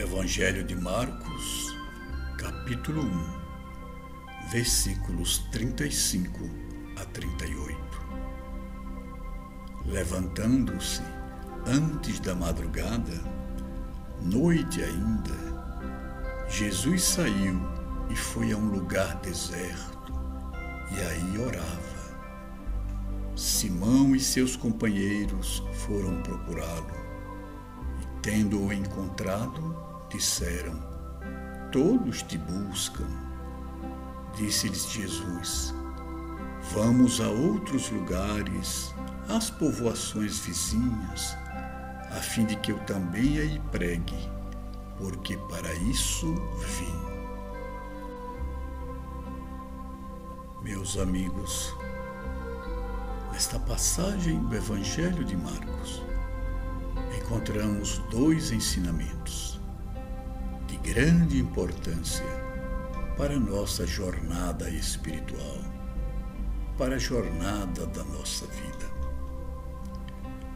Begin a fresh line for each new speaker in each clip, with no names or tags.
Evangelho de Marcos, capítulo 1, versículos 35 a 38. Levantando-se antes da madrugada, noite ainda, Jesus saiu e foi a um lugar deserto e aí orava. Simão e seus companheiros foram procurá-lo tendo-o encontrado, disseram: Todos te buscam. Disse-lhes Jesus: Vamos a outros lugares, às povoações vizinhas, a fim de que eu também aí pregue, porque para isso vim. Meus amigos, nesta passagem do Evangelho de Marcos, encontramos dois ensinamentos grande importância para a nossa jornada espiritual, para a jornada da nossa vida.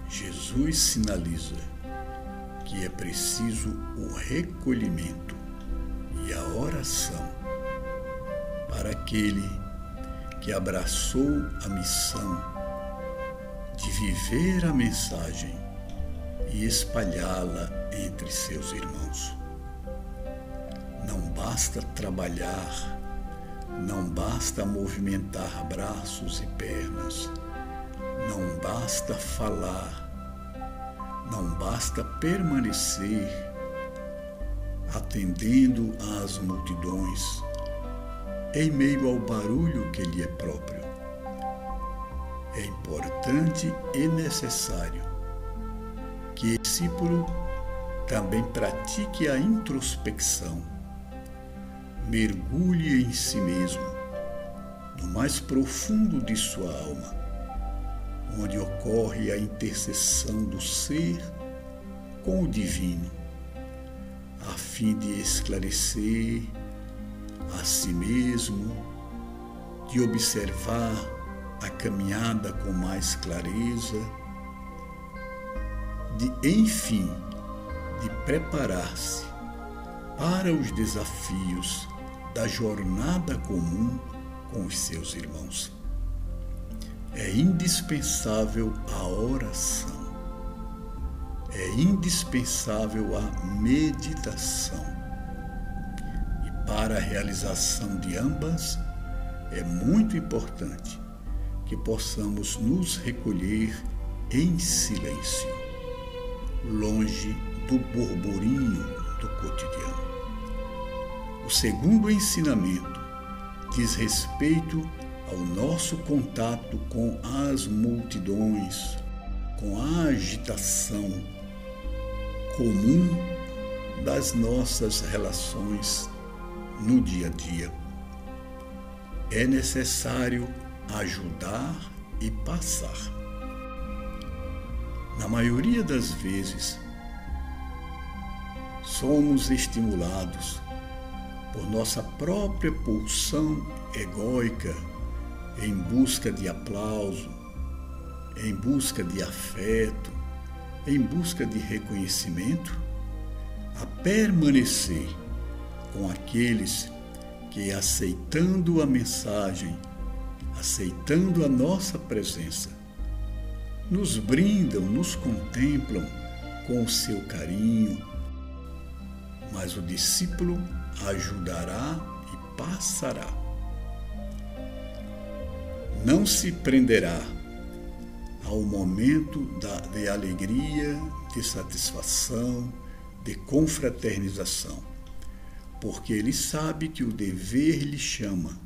Jesus sinaliza que é preciso o recolhimento e a oração para aquele que abraçou a missão de viver a mensagem e espalhá-la entre seus irmãos. Não basta trabalhar, não basta movimentar braços e pernas, não basta falar, não basta permanecer atendendo às multidões em meio ao barulho que lhe é próprio. É importante e necessário que o discípulo também pratique a introspecção mergulhe em si mesmo, no mais profundo de sua alma, onde ocorre a interseção do ser com o divino, a fim de esclarecer a si mesmo, de observar a caminhada com mais clareza, de, enfim, de preparar-se para os desafios da jornada comum com os seus irmãos. É indispensável a oração, é indispensável a meditação. E para a realização de ambas, é muito importante que possamos nos recolher em silêncio, longe do burburinho do cotidiano. O segundo ensinamento diz respeito ao nosso contato com as multidões, com a agitação comum das nossas relações no dia a dia. É necessário ajudar e passar. Na maioria das vezes, somos estimulados por nossa própria pulsão egóica em busca de aplauso, em busca de afeto, em busca de reconhecimento, a permanecer com aqueles que, aceitando a mensagem, aceitando a nossa presença, nos brindam, nos contemplam com o seu carinho, mas o discípulo ajudará e passará. Não se prenderá ao momento da, de alegria, de satisfação, de confraternização, porque ele sabe que o dever lhe chama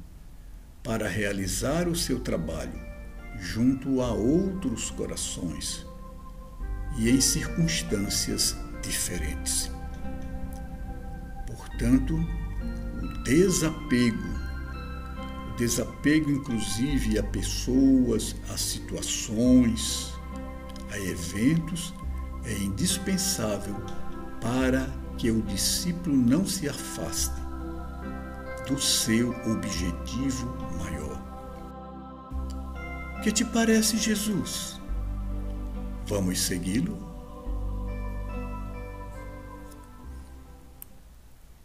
para realizar o seu trabalho junto a outros corações e em circunstâncias diferentes. Portanto, o desapego, o desapego inclusive a pessoas, a situações, a eventos, é indispensável para que o discípulo não se afaste do seu objetivo maior. Que te parece Jesus? Vamos segui-lo?